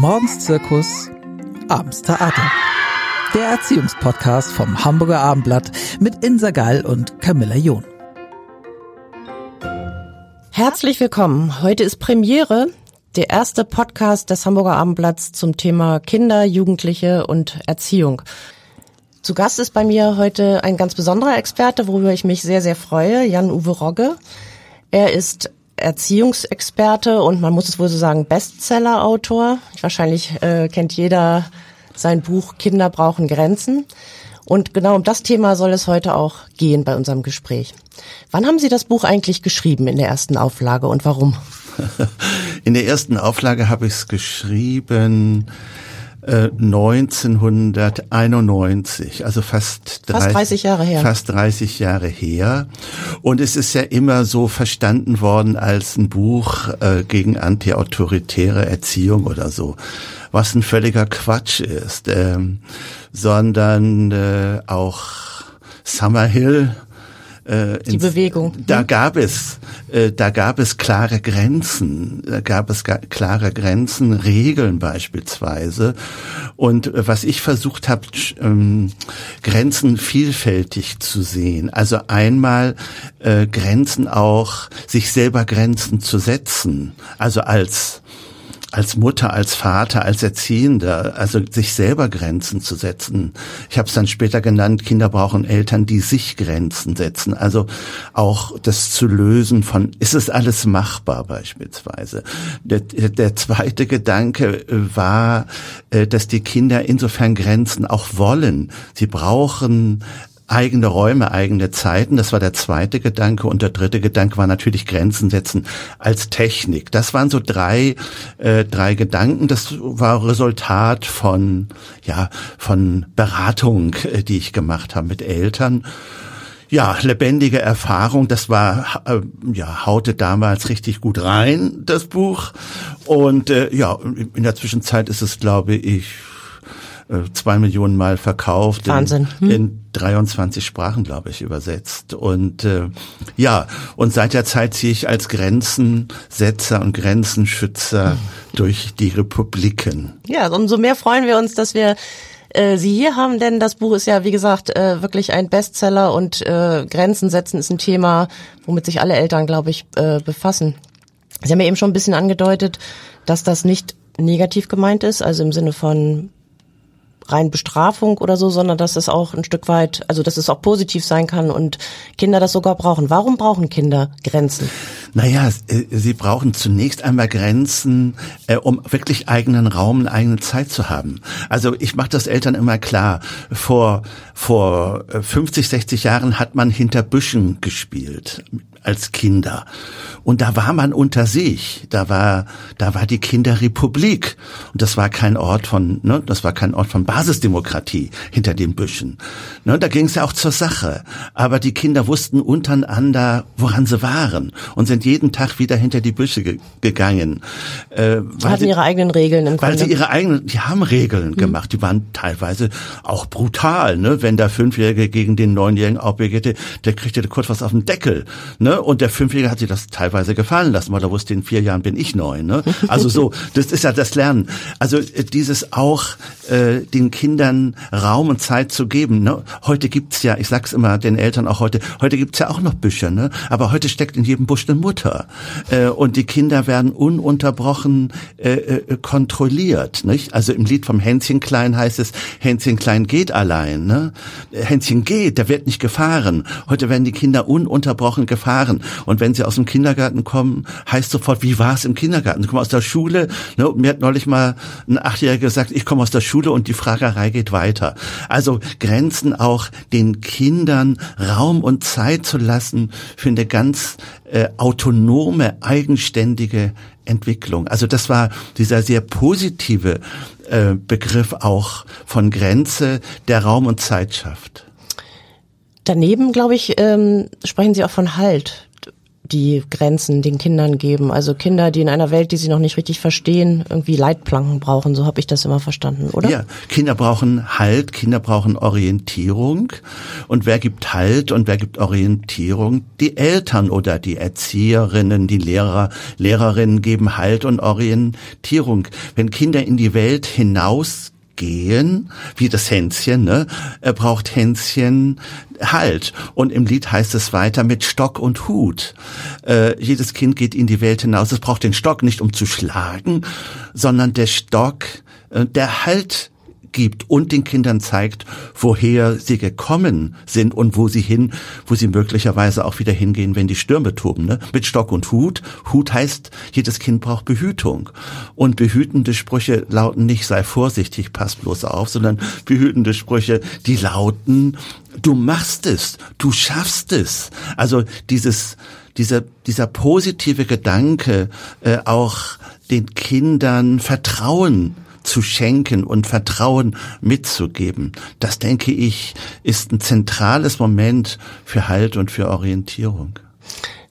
Morgens Zirkus, abends Theater. Der Erziehungspodcast vom Hamburger Abendblatt mit Insa Gall und Camilla John. Herzlich willkommen. Heute ist Premiere, der erste Podcast des Hamburger Abendblatts zum Thema Kinder, Jugendliche und Erziehung. Zu Gast ist bei mir heute ein ganz besonderer Experte, worüber ich mich sehr, sehr freue, Jan-Uwe Rogge. Er ist Erziehungsexperte und man muss es wohl so sagen, Bestseller-Autor. Wahrscheinlich äh, kennt jeder sein Buch Kinder brauchen Grenzen. Und genau um das Thema soll es heute auch gehen bei unserem Gespräch. Wann haben Sie das Buch eigentlich geschrieben in der ersten Auflage und warum? In der ersten Auflage habe ich es geschrieben 1991, äh, also fast 30, fast 30 Jahre her. Fast 30 Jahre her. Und es ist ja immer so verstanden worden als ein Buch äh, gegen antiautoritäre Erziehung oder so, was ein völliger Quatsch ist, ähm, sondern äh, auch Summerhill äh, die Bewegung. Da gab es, äh, da gab es klare Grenzen, da gab es klare Grenzen, Regeln beispielsweise. Und äh, was ich versucht habe, ähm, Grenzen vielfältig zu sehen. Also einmal äh, Grenzen auch, sich selber Grenzen zu setzen. Also als als Mutter, als Vater, als Erziehender, also sich selber Grenzen zu setzen. Ich habe es dann später genannt, Kinder brauchen Eltern, die sich Grenzen setzen. Also auch das zu lösen von, ist es alles machbar beispielsweise. Der, der zweite Gedanke war, äh, dass die Kinder insofern Grenzen auch wollen. Sie brauchen eigene Räume, eigene Zeiten. Das war der zweite Gedanke. Und der dritte Gedanke war natürlich Grenzen setzen als Technik. Das waren so drei, äh, drei Gedanken. Das war Resultat von, ja, von Beratung, äh, die ich gemacht habe mit Eltern. Ja, lebendige Erfahrung. Das war, äh, ja, haute damals richtig gut rein, das Buch. Und äh, ja, in der Zwischenzeit ist es, glaube ich, zwei Millionen Mal verkauft. Wahnsinn. In, hm. in 23 Sprachen, glaube ich, übersetzt. Und äh, ja, und seit der Zeit ziehe ich als Grenzensetzer und Grenzenschützer hm. durch die Republiken. Ja, umso mehr freuen wir uns, dass wir äh, Sie hier haben, denn das Buch ist ja, wie gesagt, äh, wirklich ein Bestseller und äh, Grenzen setzen ist ein Thema, womit sich alle Eltern, glaube ich, äh, befassen. Sie haben ja eben schon ein bisschen angedeutet, dass das nicht negativ gemeint ist, also im Sinne von rein Bestrafung oder so, sondern dass es auch ein Stück weit, also dass es auch positiv sein kann und Kinder das sogar brauchen. Warum brauchen Kinder Grenzen? Naja, äh, sie brauchen zunächst einmal Grenzen, äh, um wirklich eigenen Raum, eine eigene Zeit zu haben. Also ich mache das Eltern immer klar. Vor, vor 50, äh, 60 Jahren hat man hinter Büschen gespielt als Kinder. Und da war man unter sich. Da war, da war die Kinderrepublik. Und das war kein Ort von, ne, das war kein Ort von Basisdemokratie hinter den Büschen. Ne, da ging es ja auch zur Sache. Aber die Kinder wussten untereinander, woran sie waren und sind jeden Tag wieder hinter die Büsche ge gegangen. Äh, weil hatten sie, ihre eigenen Regeln im Weil Grunde. sie ihre eigenen, die haben Regeln mhm. gemacht. Die waren teilweise auch brutal, ne? Wenn der Fünfjährige gegen den Neunjährigen aufbegehrte, der kriegte kurz was auf den Deckel, ne? Und der Fünfjährige hat sich das teilweise gefallen lassen, weil er wusste, in vier Jahren bin ich neun, ne? Also so, das ist ja das Lernen. Also äh, dieses auch äh, den Kindern Raum und Zeit zu geben. Ne? Heute gibt's ja, ich sag's immer den Eltern auch heute, heute gibt's ja auch noch Bücher, ne? Aber heute steckt in jedem Busch eine Mutter. Äh, und die Kinder werden ununterbrochen äh, äh, kontrolliert. Nicht? Also im Lied vom Hänschen Klein heißt es, Hänschen Klein geht allein. Ne? Hänschen geht, der wird nicht gefahren. Heute werden die Kinder ununterbrochen gefahren. Und wenn sie aus dem Kindergarten kommen, heißt sofort, wie war's im Kindergarten? Sie kommen aus der Schule. Ne? Mir hat neulich mal ein Achtjähriger gesagt, ich komme aus der Schule und die Fragerei geht weiter. Also Grenzen auch den Kindern Raum und Zeit zu lassen für eine ganz äh, autonome, eigenständige Entwicklung. Also das war dieser sehr positive äh, Begriff auch von Grenze, der Raum und Zeit schafft. Daneben, glaube ich, ähm, sprechen Sie auch von Halt die Grenzen den Kindern geben. Also Kinder, die in einer Welt, die sie noch nicht richtig verstehen, irgendwie Leitplanken brauchen. So habe ich das immer verstanden, oder? Ja, Kinder brauchen Halt, Kinder brauchen Orientierung. Und wer gibt Halt und wer gibt Orientierung? Die Eltern oder die Erzieherinnen, die Lehrer, Lehrerinnen geben Halt und Orientierung. Wenn Kinder in die Welt hinaus gehen, wie das Hänschen, ne? Er braucht Hänschen Halt. Und im Lied heißt es weiter mit Stock und Hut. Äh, jedes Kind geht in die Welt hinaus. Es braucht den Stock nicht um zu schlagen, sondern der Stock, äh, der Halt gibt und den Kindern zeigt, woher sie gekommen sind und wo sie hin, wo sie möglicherweise auch wieder hingehen, wenn die Stürme toben. Ne? Mit Stock und Hut. Hut heißt, jedes Kind braucht Behütung. Und behütende Sprüche lauten nicht, sei vorsichtig, pass bloß auf, sondern behütende Sprüche, die lauten, du machst es, du schaffst es. Also dieses, dieser, dieser positive Gedanke, äh, auch den Kindern Vertrauen zu schenken und Vertrauen mitzugeben. Das denke ich, ist ein zentrales Moment für Halt und für Orientierung.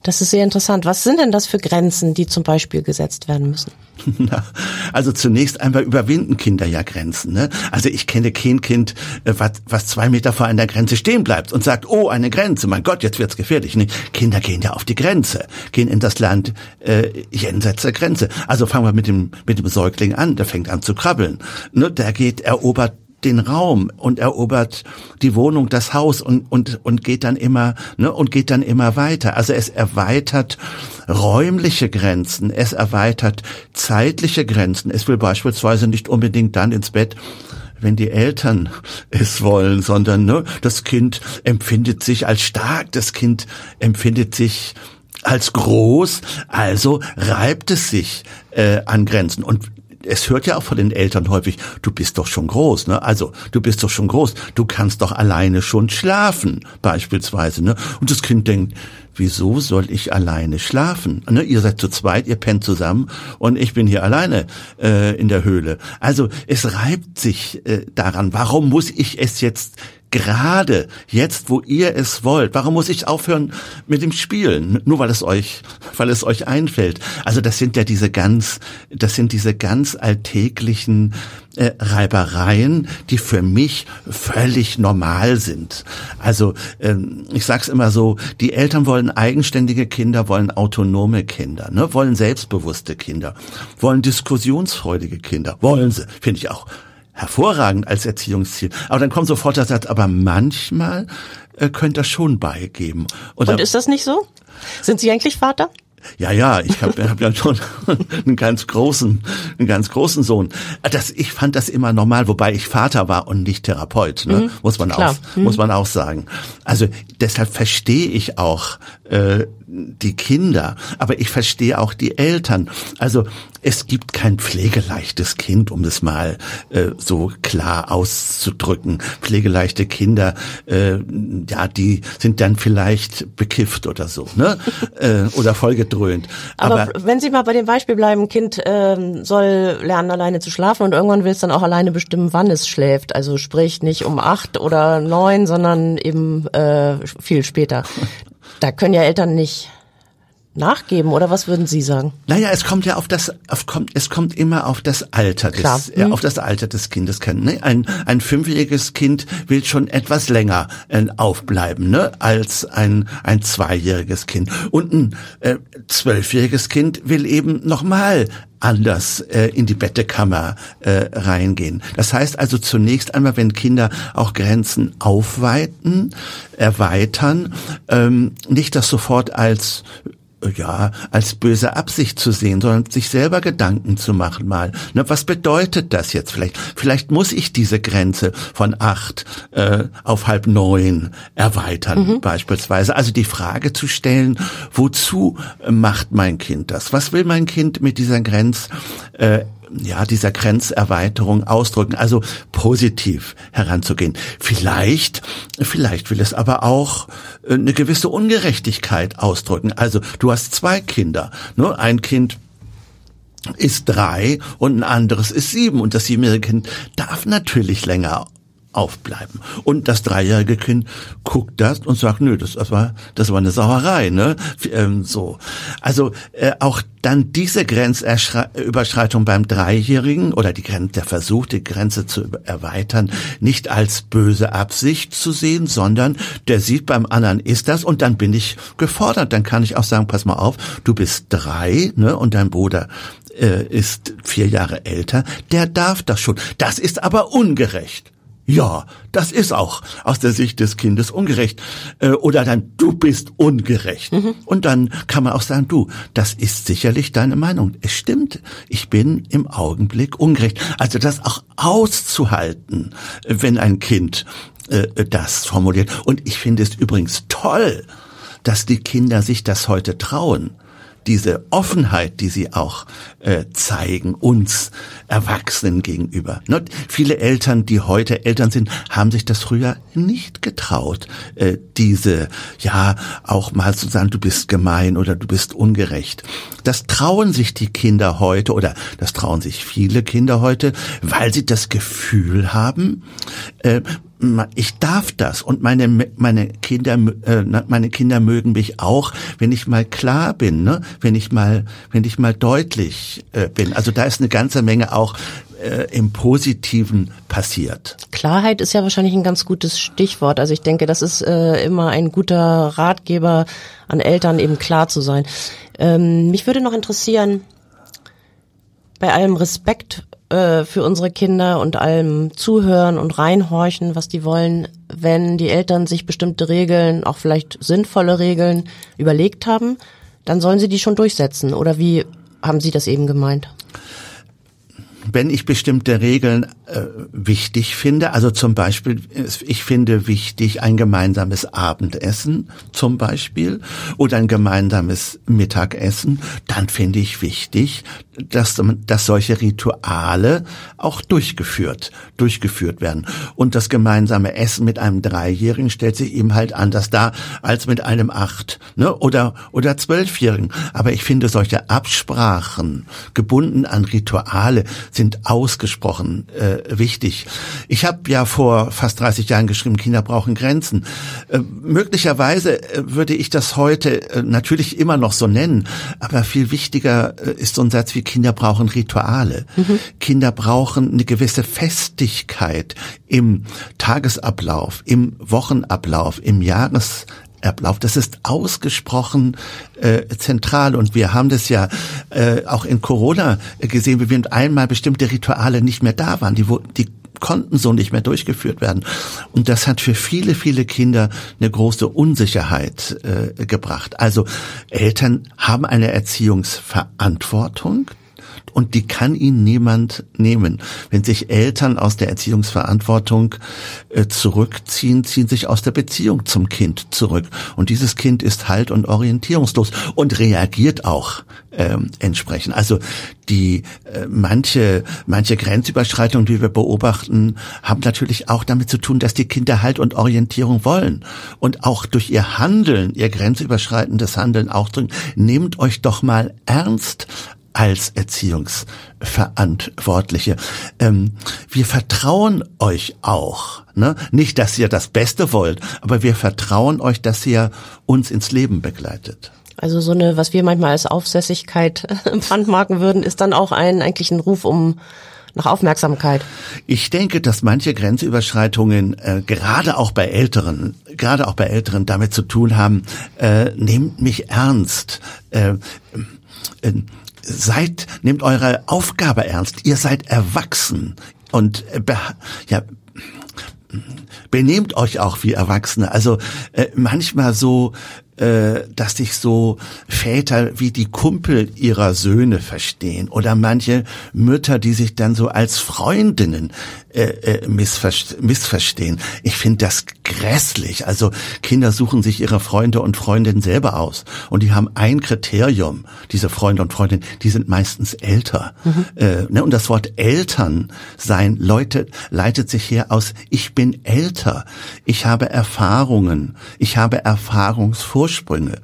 Das ist sehr interessant. Was sind denn das für Grenzen, die zum Beispiel gesetzt werden müssen? also zunächst einmal überwinden Kinder ja Grenzen. Ne? Also ich kenne kein Kind, äh, was, was zwei Meter vor einer Grenze stehen bleibt und sagt, oh, eine Grenze, mein Gott, jetzt wird's gefährlich. Nee, Kinder gehen ja auf die Grenze, gehen in das Land äh, jenseits der Grenze. Also fangen wir mit dem, mit dem Säugling an, der fängt an zu krabbeln. Ne? Der geht, erobert den Raum und erobert die Wohnung, das Haus und und und geht dann immer ne und geht dann immer weiter. Also es erweitert räumliche Grenzen, es erweitert zeitliche Grenzen. Es will beispielsweise nicht unbedingt dann ins Bett wenn die Eltern es wollen, sondern ne, das Kind empfindet sich als stark, das Kind empfindet sich als groß, also reibt es sich äh, an Grenzen. Und es hört ja auch von den Eltern häufig, du bist doch schon groß, ne? Also, du bist doch schon groß, du kannst doch alleine schon schlafen, beispielsweise, ne? Und das Kind denkt, wieso soll ich alleine schlafen? Ne? Ihr seid zu zweit, ihr pennt zusammen und ich bin hier alleine äh, in der Höhle. Also es reibt sich äh, daran, warum muss ich es jetzt gerade jetzt, wo ihr es wollt. Warum muss ich aufhören mit dem Spielen? Nur weil es euch, weil es euch einfällt. Also das sind ja diese ganz, das sind diese ganz alltäglichen äh, Reibereien, die für mich völlig normal sind. Also ähm, ich sag's immer so: Die Eltern wollen eigenständige Kinder, wollen autonome Kinder, ne? wollen selbstbewusste Kinder, wollen diskussionsfreudige Kinder, wollen sie, finde ich auch hervorragend als Erziehungsziel. Aber dann kommt sofort der Satz, aber manchmal äh, könnte das schon beigeben. Oder Und ist das nicht so? Sind Sie eigentlich Vater? Ja, ja, ich habe hab ja schon einen ganz großen, einen ganz großen Sohn. Das, ich fand das immer normal, wobei ich Vater war und nicht Therapeut, ne? Mhm, muss man klar. auch, mhm. muss man auch sagen. Also deshalb verstehe ich auch äh, die Kinder, aber ich verstehe auch die Eltern. Also es gibt kein pflegeleichtes Kind, um es mal äh, so klar auszudrücken. Pflegeleichte Kinder, äh, ja, die sind dann vielleicht bekifft oder so, ne? äh, oder vollgedröhnt. Aber, aber, wenn Sie mal bei dem Beispiel bleiben, Kind äh, soll lernen, alleine zu schlafen und irgendwann will es dann auch alleine bestimmen, wann es schläft. Also sprich nicht um acht oder neun, sondern eben äh, viel später. Da können ja Eltern nicht nachgeben oder was würden Sie sagen? Naja, es kommt ja auf das, auf, kommt, es kommt immer auf das Alter des, Klar. Äh, auf das Alter des Kindes kennen. Ne? Ein, ein fünfjähriges Kind will schon etwas länger äh, aufbleiben, ne, als ein, ein zweijähriges Kind. Und ein äh, zwölfjähriges Kind will eben nochmal anders äh, in die Bettekammer äh, reingehen. Das heißt also zunächst einmal, wenn Kinder auch Grenzen aufweiten, erweitern, ähm, nicht das sofort als ja, als böse Absicht zu sehen, sondern sich selber Gedanken zu machen mal. Ne, was bedeutet das jetzt vielleicht? Vielleicht muss ich diese Grenze von acht äh, auf halb neun erweitern, mhm. beispielsweise. Also die Frage zu stellen, wozu macht mein Kind das? Was will mein Kind mit dieser Grenz äh, ja, dieser Grenzerweiterung ausdrücken, also positiv heranzugehen. Vielleicht, vielleicht will es aber auch äh, eine gewisse Ungerechtigkeit ausdrücken. Also du hast zwei Kinder, ne? ein Kind ist drei und ein anderes ist sieben und das siebenjährige Kind darf natürlich länger aufbleiben. Und das dreijährige Kind guckt das und sagt, nö, das, das war, das war eine Sauerei, ne? Ähm, so. Also äh, auch dann diese Grenzüberschreitung beim Dreijährigen oder die Grenze, der Versuch, die Grenze zu erweitern, nicht als böse Absicht zu sehen, sondern der sieht beim anderen ist das und dann bin ich gefordert. Dann kann ich auch sagen, pass mal auf, du bist drei, ne, und dein Bruder äh, ist vier Jahre älter, der darf das schon. Das ist aber ungerecht. Ja, das ist auch aus der Sicht des Kindes ungerecht. Äh, oder dann, du bist ungerecht. Mhm. Und dann kann man auch sagen, du, das ist sicherlich deine Meinung. Es stimmt, ich bin im Augenblick ungerecht. Also das auch auszuhalten, wenn ein Kind äh, das formuliert. Und ich finde es übrigens toll, dass die Kinder sich das heute trauen diese Offenheit, die sie auch äh, zeigen, uns Erwachsenen gegenüber. Ne? Viele Eltern, die heute Eltern sind, haben sich das früher nicht getraut, äh, diese, ja, auch mal zu sagen, du bist gemein oder du bist ungerecht. Das trauen sich die Kinder heute oder das trauen sich viele Kinder heute, weil sie das Gefühl haben, äh, ich darf das und meine meine Kinder äh, meine Kinder mögen mich auch, wenn ich mal klar bin, ne? Wenn ich mal wenn ich mal deutlich äh, bin. Also da ist eine ganze Menge auch äh, im Positiven passiert. Klarheit ist ja wahrscheinlich ein ganz gutes Stichwort. Also ich denke, das ist äh, immer ein guter Ratgeber an Eltern, eben klar zu sein. Ähm, mich würde noch interessieren, bei allem Respekt äh, für unsere Kinder und allem zuhören und reinhorchen, was die wollen, wenn die Eltern sich bestimmte Regeln, auch vielleicht sinnvolle Regeln überlegt haben, dann sollen sie die schon durchsetzen. Oder wie haben Sie das eben gemeint? Wenn ich bestimmte Regeln äh, wichtig finde, also zum Beispiel, ich finde wichtig ein gemeinsames Abendessen zum Beispiel oder ein gemeinsames Mittagessen, dann finde ich wichtig, dass, dass solche Rituale auch durchgeführt, durchgeführt werden. Und das gemeinsame Essen mit einem Dreijährigen stellt sich eben halt anders dar als mit einem Acht ne? oder, oder Zwölfjährigen. Aber ich finde solche Absprachen, gebunden an Rituale, sind ausgesprochen äh, wichtig. Ich habe ja vor fast 30 Jahren geschrieben, Kinder brauchen Grenzen. Äh, möglicherweise äh, würde ich das heute äh, natürlich immer noch so nennen, aber viel wichtiger äh, ist so ein Satz wie Kinder brauchen Rituale. Mhm. Kinder brauchen eine gewisse Festigkeit im Tagesablauf, im Wochenablauf, im Jahres Ablauf. Das ist ausgesprochen äh, zentral und wir haben das ja äh, auch in Corona gesehen, wie wir einmal bestimmte Rituale nicht mehr da waren. Die, die konnten so nicht mehr durchgeführt werden. Und das hat für viele, viele Kinder eine große Unsicherheit äh, gebracht. Also Eltern haben eine Erziehungsverantwortung und die kann ihnen niemand nehmen. Wenn sich Eltern aus der Erziehungsverantwortung äh, zurückziehen, ziehen sich aus der Beziehung zum Kind zurück. Und dieses Kind ist halt und orientierungslos und reagiert auch ähm, entsprechend. Also die äh, manche manche Grenzüberschreitungen, die wir beobachten, haben natürlich auch damit zu tun, dass die Kinder Halt und Orientierung wollen und auch durch ihr Handeln, ihr grenzüberschreitendes Handeln auch drücken. Nehmt euch doch mal ernst als Erziehungsverantwortliche. Ähm, wir vertrauen euch auch. Ne? Nicht, dass ihr das Beste wollt, aber wir vertrauen euch, dass ihr uns ins Leben begleitet. Also so eine, was wir manchmal als Aufsässigkeit brandmarken würden, ist dann auch ein eigentlich ein Ruf um nach Aufmerksamkeit. Ich denke, dass manche Grenzüberschreitungen äh, gerade auch bei Älteren, gerade auch bei Älteren damit zu tun haben, äh, nehmt mich ernst. Äh, äh, seid, nehmt eure Aufgabe ernst. Ihr seid erwachsen und äh, ja, benehmt euch auch wie Erwachsene. Also äh, manchmal so äh, dass sich so Väter wie die Kumpel ihrer Söhne verstehen oder manche Mütter, die sich dann so als Freundinnen äh, äh, missverstehen. Ich finde das grässlich. Also Kinder suchen sich ihre Freunde und Freundinnen selber aus und die haben ein Kriterium, diese Freunde und Freundinnen, die sind meistens älter. Mhm. Äh, ne? Und das Wort Eltern sein Leute leitet sich her aus ich bin älter, ich habe Erfahrungen, ich habe Erfahrungsvorsprünge.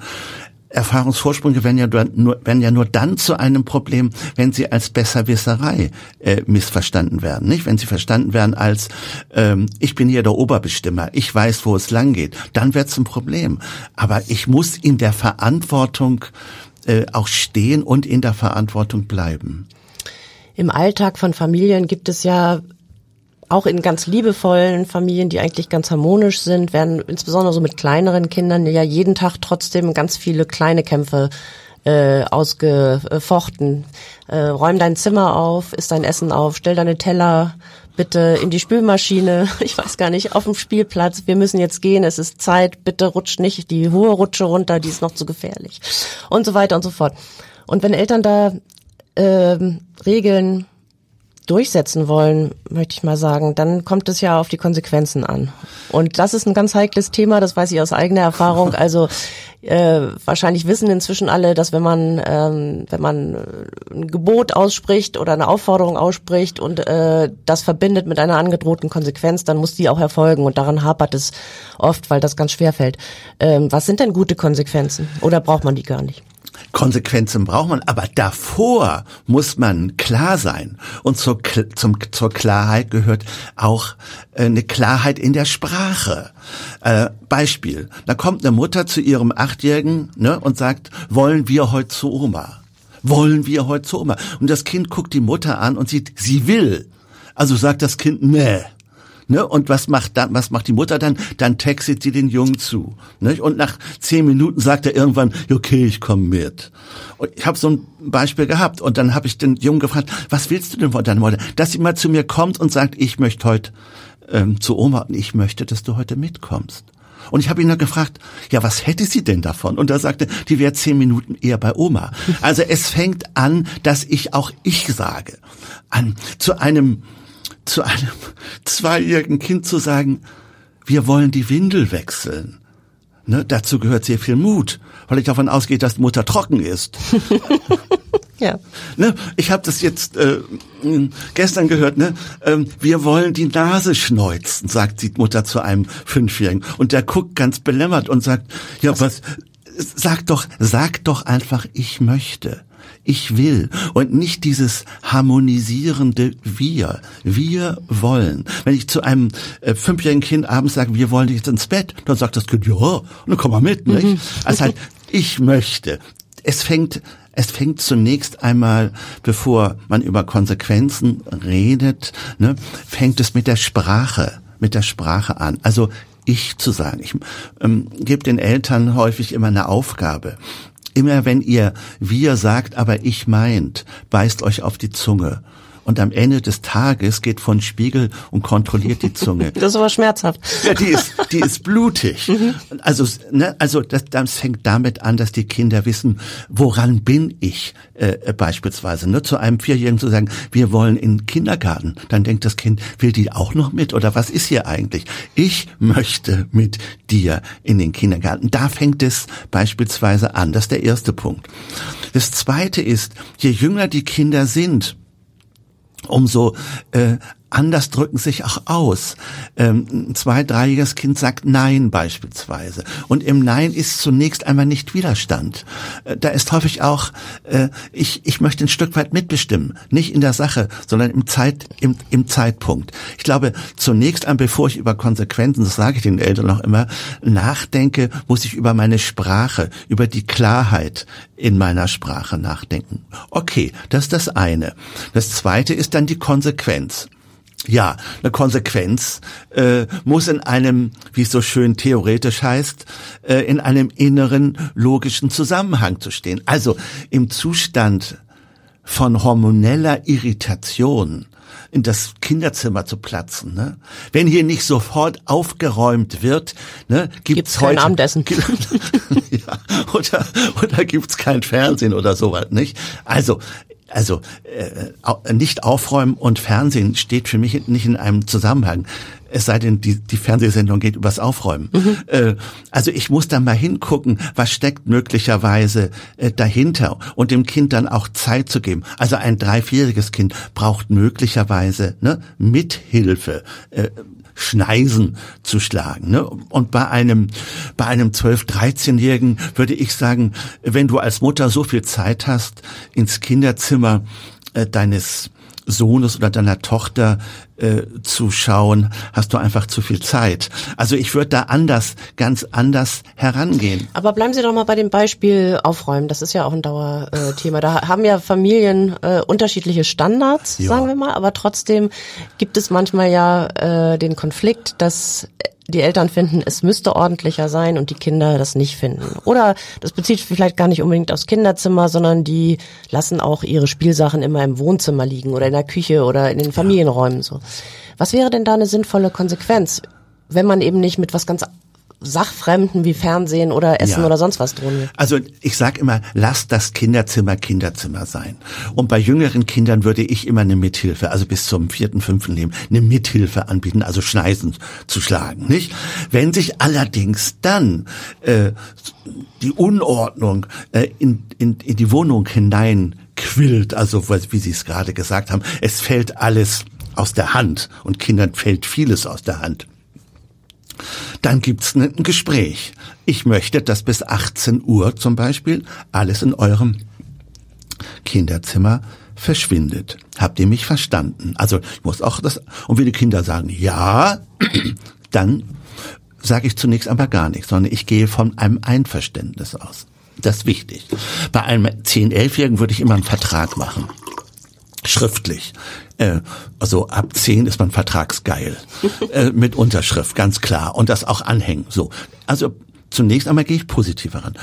Erfahrungsvorsprünge werden ja nur, werden ja nur dann zu einem Problem, wenn sie als Besserwisserei äh, missverstanden werden, nicht? Wenn sie verstanden werden als ähm, ich bin hier der Oberbestimmer, ich weiß, wo es lang geht, dann wird es ein Problem. Aber ich muss in der Verantwortung äh, auch stehen und in der Verantwortung bleiben. Im Alltag von Familien gibt es ja auch in ganz liebevollen Familien, die eigentlich ganz harmonisch sind, werden insbesondere so mit kleineren Kindern ja jeden Tag trotzdem ganz viele kleine Kämpfe äh, ausgefochten. Äh, räum dein Zimmer auf, isst dein Essen auf, stell deine Teller bitte in die Spülmaschine, ich weiß gar nicht, auf dem Spielplatz, wir müssen jetzt gehen, es ist Zeit, bitte rutscht nicht die hohe Rutsche runter, die ist noch zu gefährlich und so weiter und so fort. Und wenn Eltern da äh, Regeln durchsetzen wollen, möchte ich mal sagen, dann kommt es ja auf die Konsequenzen an. Und das ist ein ganz heikles Thema, das weiß ich aus eigener Erfahrung. Also äh, wahrscheinlich wissen inzwischen alle, dass wenn man ähm, wenn man ein Gebot ausspricht oder eine Aufforderung ausspricht und äh, das verbindet mit einer angedrohten Konsequenz, dann muss die auch erfolgen. Und daran hapert es oft, weil das ganz schwer fällt. Ähm, was sind denn gute Konsequenzen? Oder braucht man die gar nicht? Konsequenzen braucht man, aber davor muss man klar sein. Und zur, zum, zur Klarheit gehört auch äh, eine Klarheit in der Sprache. Äh, Beispiel, da kommt eine Mutter zu ihrem Achtjährigen ne, und sagt, wollen wir heute zu Oma? Wollen wir heute zu Oma? Und das Kind guckt die Mutter an und sieht, sie will. Also sagt das Kind, nee. Ne? Und was macht dann, was macht die Mutter dann? Dann textet sie den Jungen zu. Ne? Und nach zehn Minuten sagt er irgendwann, okay, ich komme mit. Und ich habe so ein Beispiel gehabt und dann habe ich den Jungen gefragt, was willst du denn von deiner Mutter? Dass sie mal zu mir kommt und sagt, ich möchte heute ähm, zu Oma und ich möchte, dass du heute mitkommst. Und ich habe ihn dann gefragt, ja, was hätte sie denn davon? Und er sagte, die wäre zehn Minuten eher bei Oma. Also es fängt an, dass ich auch ich sage. An, zu einem zu einem zweijährigen Kind zu sagen, wir wollen die Windel wechseln. Ne, dazu gehört sehr viel Mut, weil ich davon ausgehe, dass die Mutter trocken ist. ja. Ne, ich habe das jetzt äh, gestern gehört. Ne, ähm, wir wollen die Nase schneuzen, sagt die Mutter zu einem Fünfjährigen, und der guckt ganz belämmert und sagt, ja was? Sag doch, sag doch einfach, ich möchte ich will und nicht dieses harmonisierende wir. Wir wollen. Wenn ich zu einem äh, fünfjährigen Kind abends sage, wir wollen jetzt ins Bett, dann sagt das Kind, ja, dann komm mal mit, nicht? Mhm. Also halt, ich möchte. Es fängt es fängt zunächst einmal, bevor man über Konsequenzen redet, ne, fängt es mit der Sprache, mit der Sprache an. Also ich zu sagen. Ich ähm, gebe den Eltern häufig immer eine Aufgabe. Immer wenn ihr wir sagt, aber ich meint, beißt euch auf die Zunge. Und am Ende des Tages geht von Spiegel und kontrolliert die Zunge. Das ist aber schmerzhaft. Ja, die ist, die ist blutig. Mhm. Also, ne, also das, das fängt damit an, dass die Kinder wissen, woran bin ich äh, beispielsweise. Ne, zu einem Vierjährigen zu sagen, wir wollen in den Kindergarten. Dann denkt das Kind, will die auch noch mit? Oder was ist hier eigentlich? Ich möchte mit dir in den Kindergarten. Da fängt es beispielsweise an. Das ist der erste Punkt. Das zweite ist, je jünger die Kinder sind, umso äh, anders drücken sich auch aus. Ähm, ein zwei-, dreijähriges Kind sagt Nein beispielsweise. Und im Nein ist zunächst einmal nicht Widerstand. Äh, da ist häufig auch, äh, ich, ich möchte ein Stück weit mitbestimmen. Nicht in der Sache, sondern im, Zeit, im, im Zeitpunkt. Ich glaube, zunächst einmal, bevor ich über Konsequenzen, das sage ich den Eltern auch immer, nachdenke, muss ich über meine Sprache, über die Klarheit in meiner Sprache nachdenken. Okay, das ist das eine. Das zweite ist dann die Konsequenz. Ja, eine Konsequenz äh, muss in einem, wie es so schön theoretisch heißt, äh, in einem inneren logischen Zusammenhang zu stehen. Also im Zustand von hormoneller Irritation in das Kinderzimmer zu platzen. Ne? Wenn hier nicht sofort aufgeräumt wird, ne, gibt's, gibt's heute kein Abendessen. ja, oder oder gibt's kein Fernsehen oder sowas, nicht? Also also äh, nicht aufräumen und Fernsehen steht für mich nicht in einem Zusammenhang. Es sei denn, die, die Fernsehsendung geht übers Aufräumen. Mhm. Äh, also ich muss da mal hingucken, was steckt möglicherweise äh, dahinter und dem Kind dann auch Zeit zu geben. Also ein drei-, vierjähriges Kind braucht möglicherweise ne, Mithilfe. Äh, Schneisen zu schlagen. Ne? Und bei einem, bei einem 12-, 13-Jährigen würde ich sagen, wenn du als Mutter so viel Zeit hast, ins Kinderzimmer äh, deines Sohnes oder deiner Tochter äh, zu schauen, hast du einfach zu viel Zeit. Also ich würde da anders, ganz anders herangehen. Aber bleiben Sie doch mal bei dem Beispiel Aufräumen. Das ist ja auch ein Dauerthema. Da haben ja Familien äh, unterschiedliche Standards, ja. sagen wir mal, aber trotzdem gibt es manchmal ja äh, den Konflikt, dass die Eltern finden, es müsste ordentlicher sein und die Kinder das nicht finden. Oder das bezieht vielleicht gar nicht unbedingt aufs Kinderzimmer, sondern die lassen auch ihre Spielsachen immer im Wohnzimmer liegen oder in der Küche oder in den Familienräumen so. Was wäre denn da eine sinnvolle Konsequenz, wenn man eben nicht mit was ganz Sachfremden wie Fernsehen oder Essen ja. oder sonst was drohen Also ich sage immer, lass das Kinderzimmer Kinderzimmer sein. Und bei jüngeren Kindern würde ich immer eine Mithilfe, also bis zum vierten, fünften Leben, eine Mithilfe anbieten, also Schneisen zu schlagen. Nicht? Wenn sich allerdings dann äh, die Unordnung äh, in, in, in die Wohnung hinein quillt, also wie Sie es gerade gesagt haben, es fällt alles aus der Hand und Kindern fällt vieles aus der Hand dann gibt's ein Gespräch. Ich möchte, dass bis 18 Uhr zum Beispiel alles in eurem Kinderzimmer verschwindet. Habt ihr mich verstanden? Also ich muss auch das, und wenn die Kinder sagen ja, dann sage ich zunächst aber gar nichts, sondern ich gehe von einem Einverständnis aus. Das ist wichtig. Bei einem 10-, 11-Jährigen würde ich immer einen Vertrag machen. Schriftlich. Äh, also ab zehn ist man vertragsgeil. äh, mit Unterschrift, ganz klar. Und das auch anhängen. So. Also zunächst einmal gehe ich positiver ran.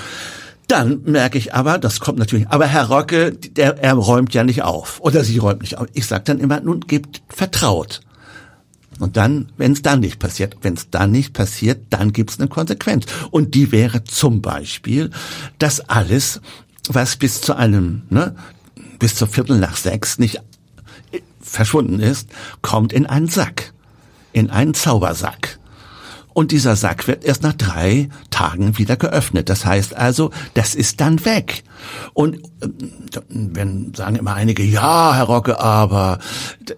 Dann merke ich aber, das kommt natürlich, aber Herr Rocke, der, er räumt ja nicht auf. Oder sie räumt nicht auf. Ich sage dann immer, nun gebt vertraut. Und dann, wenn es dann nicht passiert, wenn es dann nicht passiert, dann gibt es eine Konsequenz. Und die wäre zum Beispiel, dass alles, was bis zu einem, ne, bis zur Viertel nach sechs nicht verschwunden ist, kommt in einen Sack, in einen Zaubersack. Und dieser Sack wird erst nach drei Tagen wieder geöffnet. Das heißt also, das ist dann weg. Und äh, wenn sagen immer einige, ja, Herr Rocke, aber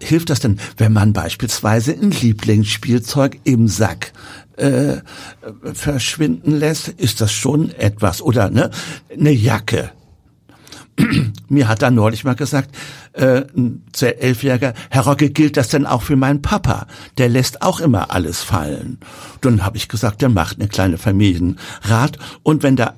hilft das denn, wenn man beispielsweise ein Lieblingsspielzeug im Sack äh, verschwinden lässt, ist das schon etwas. Oder ne, eine Jacke mir hat er neulich mal gesagt, äh, ein Elfjähriger, Herr Rocke, gilt das denn auch für meinen Papa? Der lässt auch immer alles fallen. Dann habe ich gesagt, der macht eine kleine Familienrat und wenn der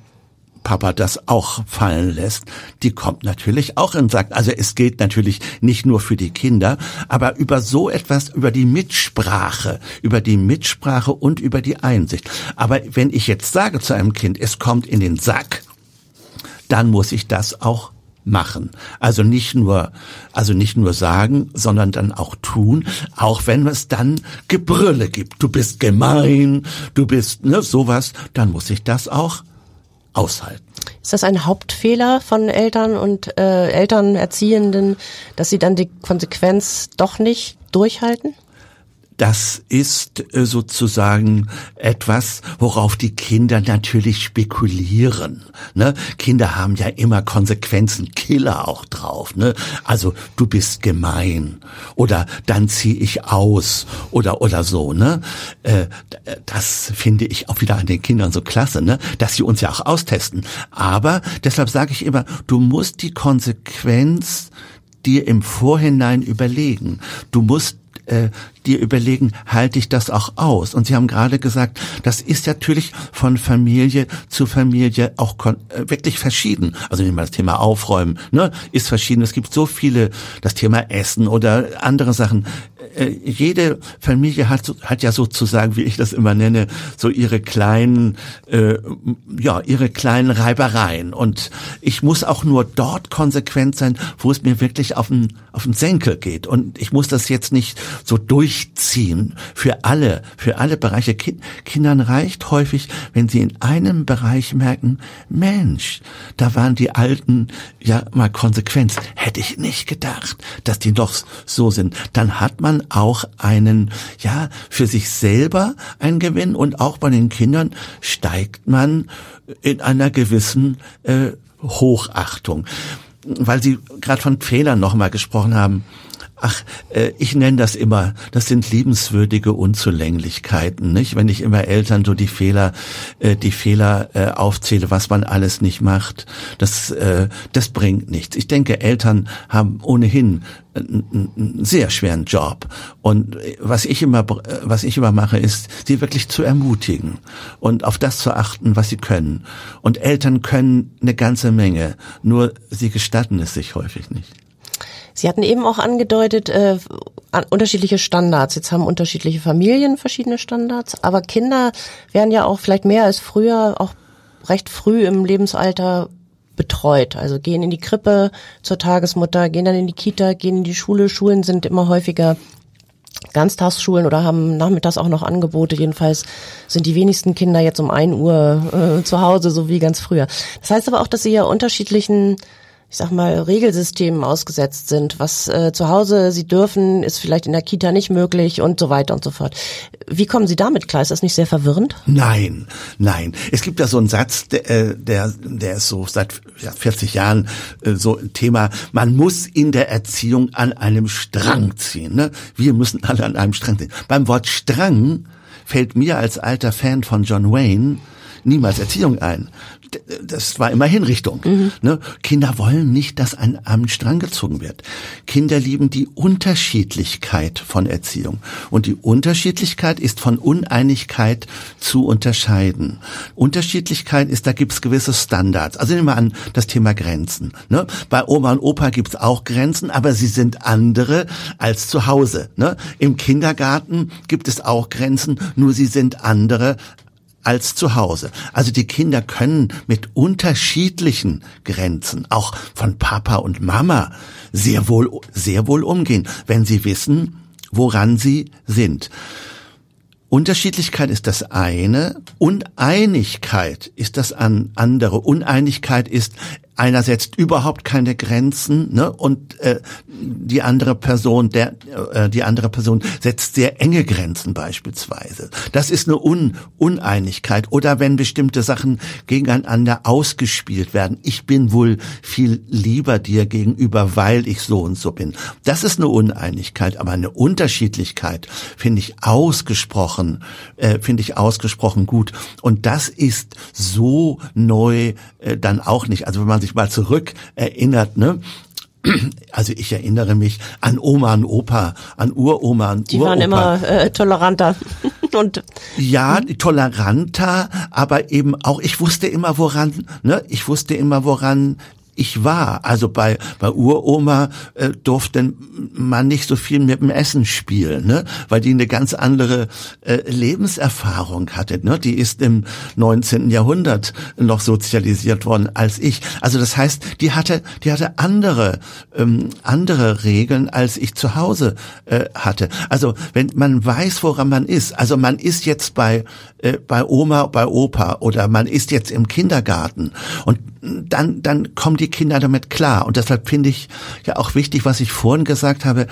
Papa das auch fallen lässt, die kommt natürlich auch in Sack. Also es gilt natürlich nicht nur für die Kinder, aber über so etwas, über die Mitsprache, über die Mitsprache und über die Einsicht. Aber wenn ich jetzt sage zu einem Kind, es kommt in den Sack, dann muss ich das auch machen. Also nicht nur, also nicht nur sagen, sondern dann auch tun, auch wenn es dann Gebrülle gibt. Du bist gemein, du bist, ne, sowas, dann muss ich das auch aushalten. Ist das ein Hauptfehler von Eltern und äh, Elternerziehenden, dass sie dann die Konsequenz doch nicht durchhalten? Das ist äh, sozusagen etwas, worauf die Kinder natürlich spekulieren. Ne? Kinder haben ja immer Konsequenzen, Killer auch drauf. Ne? Also du bist gemein oder dann zieh ich aus oder oder so. Ne? Äh, das finde ich auch wieder an den Kindern so klasse, ne? dass sie uns ja auch austesten. Aber deshalb sage ich immer, du musst die Konsequenz dir im Vorhinein überlegen. Du musst äh, dir überlegen, halte ich das auch aus? Und Sie haben gerade gesagt, das ist natürlich von Familie zu Familie auch äh, wirklich verschieden. Also nehmen wir das Thema Aufräumen, ne, ist verschieden. Es gibt so viele, das Thema Essen oder andere Sachen. Äh, jede Familie hat, hat ja sozusagen, wie ich das immer nenne, so ihre kleinen, äh, ja, ihre kleinen Reibereien. Und ich muss auch nur dort konsequent sein, wo es mir wirklich auf den, auf den Senkel geht. Und ich muss das jetzt nicht so durchziehen für alle, für alle Bereiche. Kind, Kindern reicht häufig, wenn sie in einem Bereich merken, Mensch, da waren die Alten ja mal konsequent. Hätte ich nicht gedacht, dass die doch so sind. Dann hat man auch einen, ja, für sich selber einen Gewinn und auch bei den Kindern steigt man in einer gewissen äh, Hochachtung. Weil Sie gerade von Fehlern nochmal gesprochen haben. Ach, äh, ich nenne das immer, das sind liebenswürdige Unzulänglichkeiten, nicht? Wenn ich immer Eltern so die Fehler, äh, die Fehler äh, aufzähle, was man alles nicht macht, das, äh, das bringt nichts. Ich denke, Eltern haben ohnehin einen, sehr schweren Job. Und äh, was ich immer, äh, was ich immer mache, ist, sie wirklich zu ermutigen und auf das zu achten, was sie können. Und Eltern können eine ganze Menge, nur sie gestatten es sich häufig nicht. Sie hatten eben auch angedeutet, äh, unterschiedliche Standards. Jetzt haben unterschiedliche Familien verschiedene Standards, aber Kinder werden ja auch vielleicht mehr als früher auch recht früh im Lebensalter betreut. Also gehen in die Krippe zur Tagesmutter, gehen dann in die Kita, gehen in die Schule. Schulen sind immer häufiger Ganztagsschulen oder haben nachmittags auch noch Angebote. Jedenfalls sind die wenigsten Kinder jetzt um ein Uhr äh, zu Hause, so wie ganz früher. Das heißt aber auch, dass sie ja unterschiedlichen ich sag mal, Regelsystemen ausgesetzt sind. Was äh, zu Hause sie dürfen, ist vielleicht in der Kita nicht möglich und so weiter und so fort. Wie kommen Sie damit klar? Ist das nicht sehr verwirrend? Nein, nein. Es gibt ja so einen Satz, der, äh, der, der ist so seit 40 Jahren äh, so ein Thema. Man muss in der Erziehung an einem Strang ziehen. Ne? Wir müssen alle an einem Strang ziehen. Beim Wort Strang fällt mir als alter Fan von John Wayne niemals Erziehung ein das war immer Hinrichtung. Mhm. Ne? Kinder wollen nicht, dass an einem Strang gezogen wird. Kinder lieben die Unterschiedlichkeit von Erziehung. Und die Unterschiedlichkeit ist von Uneinigkeit zu unterscheiden. Unterschiedlichkeit ist, da gibt's gewisse Standards. Also nehmen wir an, das Thema Grenzen. Ne? Bei Oma und Opa gibt's auch Grenzen, aber sie sind andere als zu Hause. Ne? Im Kindergarten gibt es auch Grenzen, nur sie sind andere als zu Hause. Also die Kinder können mit unterschiedlichen Grenzen, auch von Papa und Mama, sehr wohl, sehr wohl umgehen, wenn sie wissen, woran sie sind. Unterschiedlichkeit ist das eine, Uneinigkeit ist das andere. Uneinigkeit ist einer setzt überhaupt keine Grenzen ne? und äh, die andere Person der äh, die andere Person setzt sehr enge Grenzen beispielsweise. Das ist eine Un Uneinigkeit. Oder wenn bestimmte Sachen gegeneinander ausgespielt werden. Ich bin wohl viel lieber dir gegenüber weil ich so und so bin. Das ist eine Uneinigkeit aber eine Unterschiedlichkeit finde ich ausgesprochen äh, finde ich ausgesprochen gut. Und das ist so neu äh, dann auch nicht. Also wenn man sich mal zurück erinnert, ne? Also ich erinnere mich an Oma und Opa, an Uroma und Die Uropa. waren immer äh, toleranter. und ja, toleranter, aber eben auch ich wusste immer woran, ne, ich wusste immer woran ich war. Also bei, bei Uroma äh, durfte man nicht so viel mit dem Essen spielen, ne? weil die eine ganz andere äh, Lebenserfahrung hatte. Ne? Die ist im 19. Jahrhundert noch sozialisiert worden als ich. Also das heißt, die hatte, die hatte andere, ähm, andere Regeln, als ich zu Hause äh, hatte. Also wenn man weiß, woran man ist, also man ist jetzt bei, äh, bei Oma, bei Opa oder man ist jetzt im Kindergarten und dann, dann kommen die Kinder damit klar. Und deshalb finde ich ja auch wichtig, was ich vorhin gesagt habe,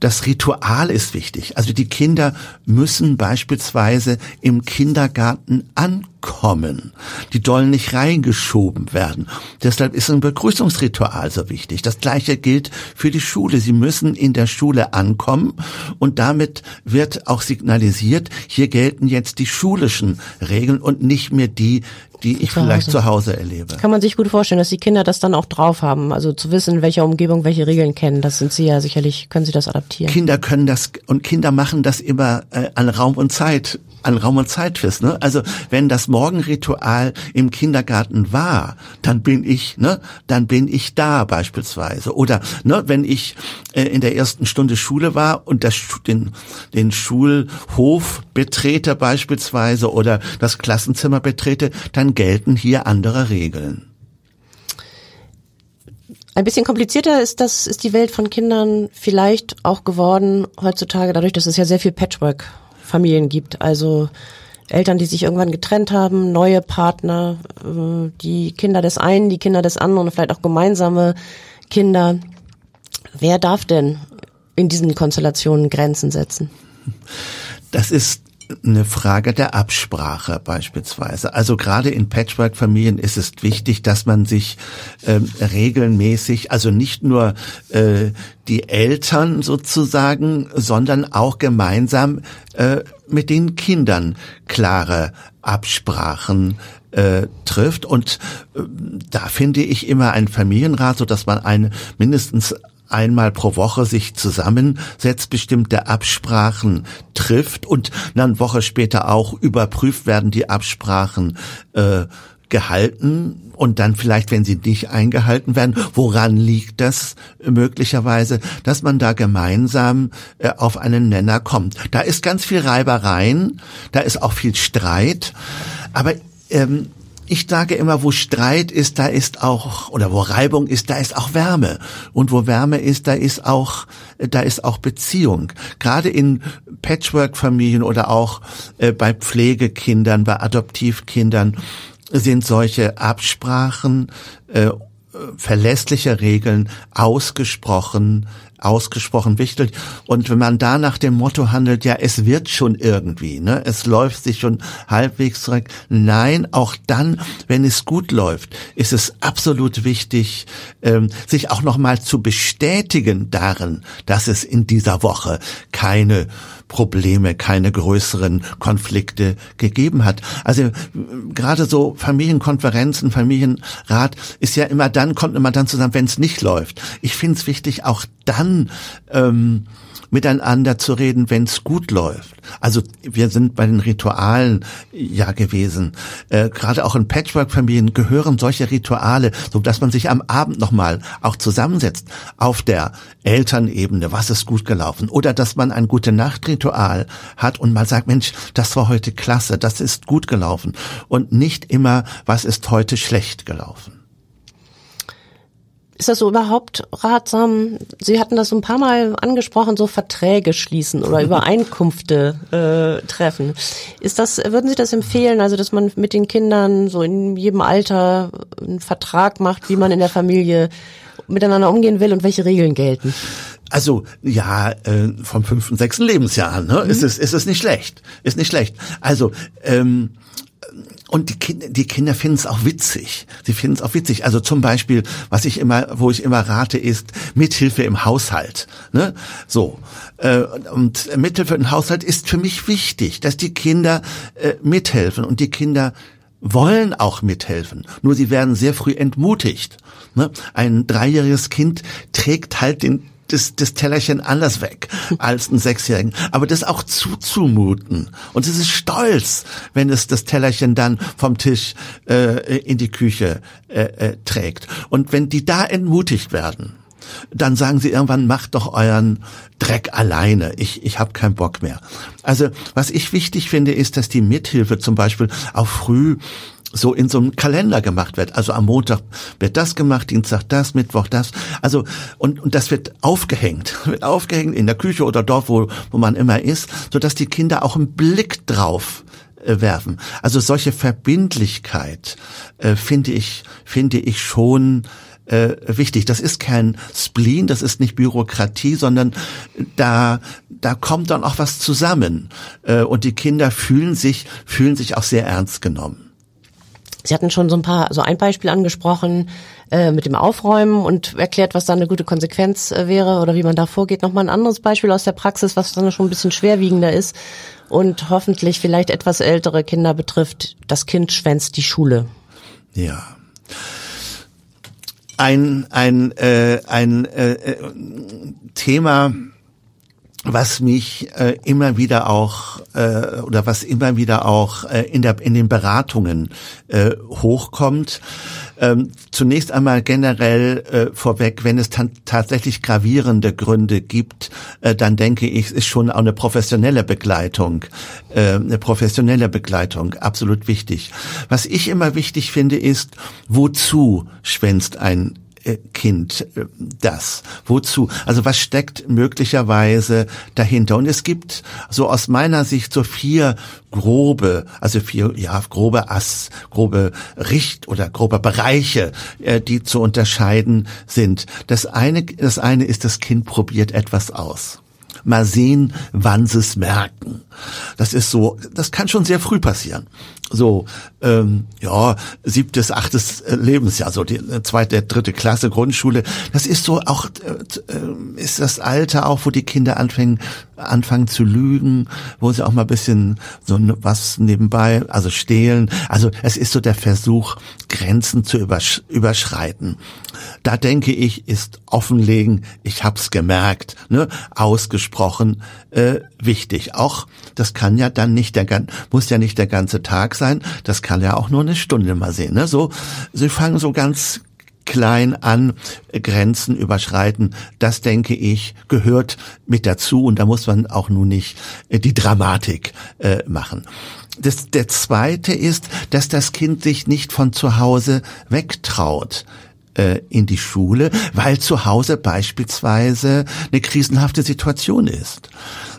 das Ritual ist wichtig. Also die Kinder müssen beispielsweise im Kindergarten ankommen. Die sollen nicht reingeschoben werden. Deshalb ist ein Begrüßungsritual so wichtig. Das gleiche gilt für die Schule. Sie müssen in der Schule ankommen und damit wird auch signalisiert, hier gelten jetzt die schulischen Regeln und nicht mehr die, die ich zu vielleicht Hause. zu Hause erlebe. Kann man sich gut vorstellen, dass die Kinder das dann auch drauf haben, also zu wissen, in welcher Umgebung welche Regeln kennen. Das sind sie ja sicherlich, können sie das adaptieren. Kinder können das und Kinder machen das immer äh, an Raum und Zeit an Raum und Zeit fest. Ne? Also wenn das Morgenritual im Kindergarten war, dann bin ich, ne, dann bin ich da beispielsweise. Oder ne, wenn ich äh, in der ersten Stunde Schule war und das, den, den Schulhof betrete beispielsweise oder das Klassenzimmer betrete, dann gelten hier andere Regeln. Ein bisschen komplizierter ist das, ist die Welt von Kindern vielleicht auch geworden heutzutage, dadurch, dass es ja sehr viel Patchwork Familien gibt. Also Eltern, die sich irgendwann getrennt haben, neue Partner, äh, die Kinder des einen, die Kinder des anderen, vielleicht auch gemeinsame Kinder. Wer darf denn in diesen Konstellationen Grenzen setzen? Das ist eine Frage der Absprache beispielsweise. Also gerade in Patchwork-Familien ist es wichtig, dass man sich ähm, regelmäßig, also nicht nur äh, die Eltern sozusagen, sondern auch gemeinsam äh, mit den Kindern klare Absprachen äh, trifft. Und äh, da finde ich immer ein Familienrat, so dass man eine mindestens einmal pro Woche sich zusammensetzt, bestimmte Absprachen trifft und dann Woche später auch überprüft werden die Absprachen äh, gehalten und dann vielleicht, wenn sie nicht eingehalten werden, woran liegt das möglicherweise, dass man da gemeinsam äh, auf einen Nenner kommt. Da ist ganz viel Reibereien, da ist auch viel Streit, aber ähm, ich sage immer, wo Streit ist, da ist auch, oder wo Reibung ist, da ist auch Wärme. Und wo Wärme ist, da ist auch, da ist auch Beziehung. Gerade in Patchwork-Familien oder auch äh, bei Pflegekindern, bei Adoptivkindern sind solche Absprachen, äh, verlässliche Regeln ausgesprochen ausgesprochen wichtig. Und wenn man da nach dem Motto handelt, ja, es wird schon irgendwie, ne, es läuft sich schon halbwegs zurück. Nein, auch dann, wenn es gut läuft, ist es absolut wichtig, ähm, sich auch nochmal zu bestätigen darin, dass es in dieser Woche keine Probleme, keine größeren Konflikte gegeben hat. Also gerade so Familienkonferenzen, Familienrat ist ja immer dann, kommt immer dann zusammen, wenn es nicht läuft. Ich finde es wichtig, auch dann ähm, miteinander zu reden, wenn es gut läuft. Also wir sind bei den Ritualen ja gewesen. Äh, Gerade auch in Patchwork-Familien gehören solche Rituale, so dass man sich am Abend nochmal auch zusammensetzt auf der Elternebene, was ist gut gelaufen, oder dass man ein gute Nachtritual hat und mal sagt, Mensch, das war heute klasse, das ist gut gelaufen und nicht immer, was ist heute schlecht gelaufen. Ist das so überhaupt ratsam? Sie hatten das so ein paar Mal angesprochen, so Verträge schließen oder Übereinkünfte äh, treffen. Ist das, würden Sie das empfehlen, also dass man mit den Kindern so in jedem Alter einen Vertrag macht, wie man in der Familie miteinander umgehen will und welche Regeln gelten? Also ja, äh, vom fünften, sechsten Lebensjahr ne? Mhm. ist es ist es nicht schlecht, ist nicht schlecht. Also ähm, und die Kinder, die Kinder finden es auch witzig. Sie finden es auch witzig. Also zum Beispiel, was ich immer, wo ich immer rate, ist Mithilfe im Haushalt. Ne? So äh, und Mithilfe im Haushalt ist für mich wichtig, dass die Kinder äh, mithelfen und die Kinder wollen auch mithelfen. Nur sie werden sehr früh entmutigt. Ne? Ein dreijähriges Kind trägt halt den das, das Tellerchen anders weg als ein Sechsjährigen. Aber das auch zuzumuten. Und es ist stolz, wenn es das Tellerchen dann vom Tisch äh, in die Küche äh, äh, trägt. Und wenn die da entmutigt werden, dann sagen sie irgendwann, macht doch euren Dreck alleine. Ich, ich habe keinen Bock mehr. Also was ich wichtig finde, ist, dass die Mithilfe zum Beispiel auch früh so in so einem Kalender gemacht wird. Also am Montag wird das gemacht, Dienstag das, Mittwoch das. Also und und das wird aufgehängt, wird aufgehängt in der Küche oder dort, wo wo man immer ist, so dass die Kinder auch einen Blick drauf äh, werfen. Also solche Verbindlichkeit äh, finde ich finde ich schon äh, wichtig. Das ist kein Spleen, das ist nicht Bürokratie, sondern da da kommt dann auch was zusammen äh, und die Kinder fühlen sich fühlen sich auch sehr ernst genommen. Sie hatten schon so ein paar, so ein Beispiel angesprochen äh, mit dem Aufräumen und erklärt, was da eine gute Konsequenz äh, wäre oder wie man da vorgeht. Nochmal ein anderes Beispiel aus der Praxis, was dann schon ein bisschen schwerwiegender ist und hoffentlich vielleicht etwas ältere Kinder betrifft. Das Kind schwänzt die Schule. Ja. Ein ein äh, ein äh, äh Thema was mich äh, immer wieder auch äh, oder was immer wieder auch äh, in der in den Beratungen äh, hochkommt. Ähm, zunächst einmal generell äh, vorweg, wenn es tatsächlich gravierende Gründe gibt, äh, dann denke ich, ist schon auch eine professionelle Begleitung, äh, eine professionelle Begleitung absolut wichtig. Was ich immer wichtig finde, ist, wozu schwänzt ein kind äh, das? Wozu? Also was steckt möglicherweise dahinter? Und es gibt so aus meiner Sicht so vier grobe, also vier, ja, grobe Ass, grobe Richt- oder grobe Bereiche, äh, die zu unterscheiden sind. Das eine, das eine ist, das Kind probiert etwas aus. mal sehen, wann sie es merken. Das ist so, das kann schon sehr früh passieren. So, ähm, ja, siebtes, achtes Lebensjahr, so die äh, zweite, dritte Klasse Grundschule. Das ist so auch, äh, äh, ist das Alter auch, wo die Kinder anfangen, anfangen zu lügen, wo sie auch mal ein bisschen so was nebenbei, also stehlen. Also es ist so der Versuch, Grenzen zu übersch überschreiten. Da denke ich, ist offenlegen, ich hab's gemerkt, ne, ausgesprochen äh, wichtig. Auch das kann ja dann nicht der muss ja nicht der ganze Tag sein, das kann ja auch nur eine Stunde mal sehen. Ne? So, sie fangen so ganz klein an, Grenzen überschreiten. Das denke ich gehört mit dazu und da muss man auch nun nicht äh, die Dramatik äh, machen. Das, der zweite ist, dass das Kind sich nicht von zu Hause wegtraut in die Schule, weil zu Hause beispielsweise eine krisenhafte Situation ist.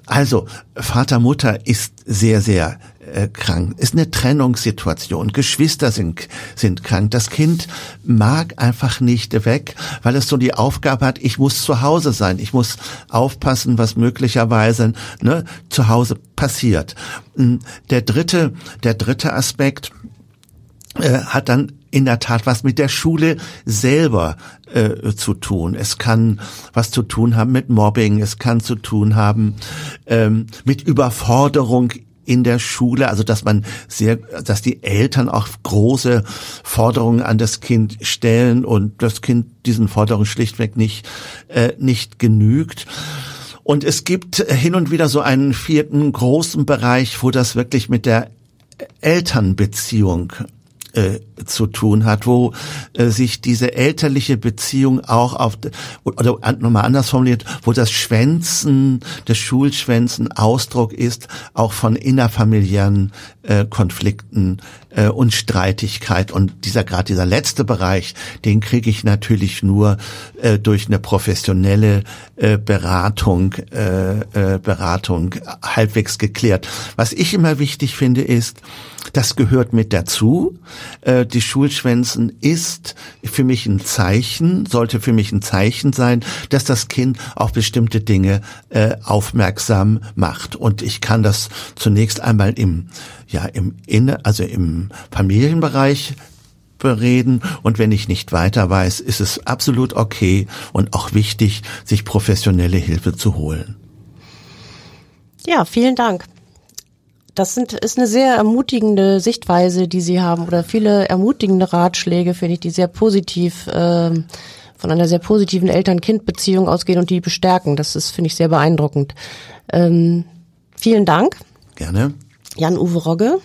Also Vater, Mutter ist sehr, sehr äh, krank. Ist eine Trennungssituation. Geschwister sind, sind krank. Das Kind mag einfach nicht weg, weil es so die Aufgabe hat, ich muss zu Hause sein. Ich muss aufpassen, was möglicherweise ne, zu Hause passiert. Hm, der dritte, der dritte Aspekt äh, hat dann in der Tat was mit der Schule selber äh, zu tun. Es kann was zu tun haben mit Mobbing, es kann zu tun haben ähm, mit Überforderung in der Schule, also dass man sehr, dass die Eltern auch große Forderungen an das Kind stellen und das Kind diesen Forderungen schlichtweg nicht äh, nicht genügt. Und es gibt hin und wieder so einen vierten großen Bereich, wo das wirklich mit der Elternbeziehung äh, zu tun hat, wo äh, sich diese elterliche Beziehung auch auf oder nochmal anders formuliert, wo das Schwänzen, das Schulschwänzen Ausdruck ist auch von innerfamiliären äh, Konflikten äh, und Streitigkeit und dieser gerade dieser letzte Bereich, den kriege ich natürlich nur äh, durch eine professionelle äh, Beratung äh, äh, Beratung halbwegs geklärt. Was ich immer wichtig finde ist, das gehört mit dazu. Äh, die Schulschwänzen ist für mich ein Zeichen, sollte für mich ein Zeichen sein, dass das Kind auf bestimmte Dinge äh, aufmerksam macht. Und ich kann das zunächst einmal im, ja, im Inne, also im Familienbereich bereden und wenn ich nicht weiter weiß, ist es absolut okay und auch wichtig, sich professionelle Hilfe zu holen. Ja, vielen Dank. Das sind, ist eine sehr ermutigende Sichtweise, die Sie haben oder viele ermutigende Ratschläge, finde ich, die sehr positiv äh, von einer sehr positiven Eltern-Kind-Beziehung ausgehen und die bestärken. Das ist, finde ich, sehr beeindruckend. Ähm, vielen Dank. Gerne. Jan-Uwe Rogge.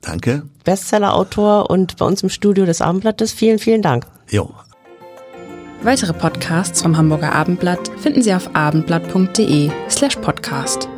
Danke. Bestseller-Autor und bei uns im Studio des Abendblattes. Vielen, vielen Dank. Jo. Weitere Podcasts vom Hamburger Abendblatt finden Sie auf abendblatt.de slash podcast.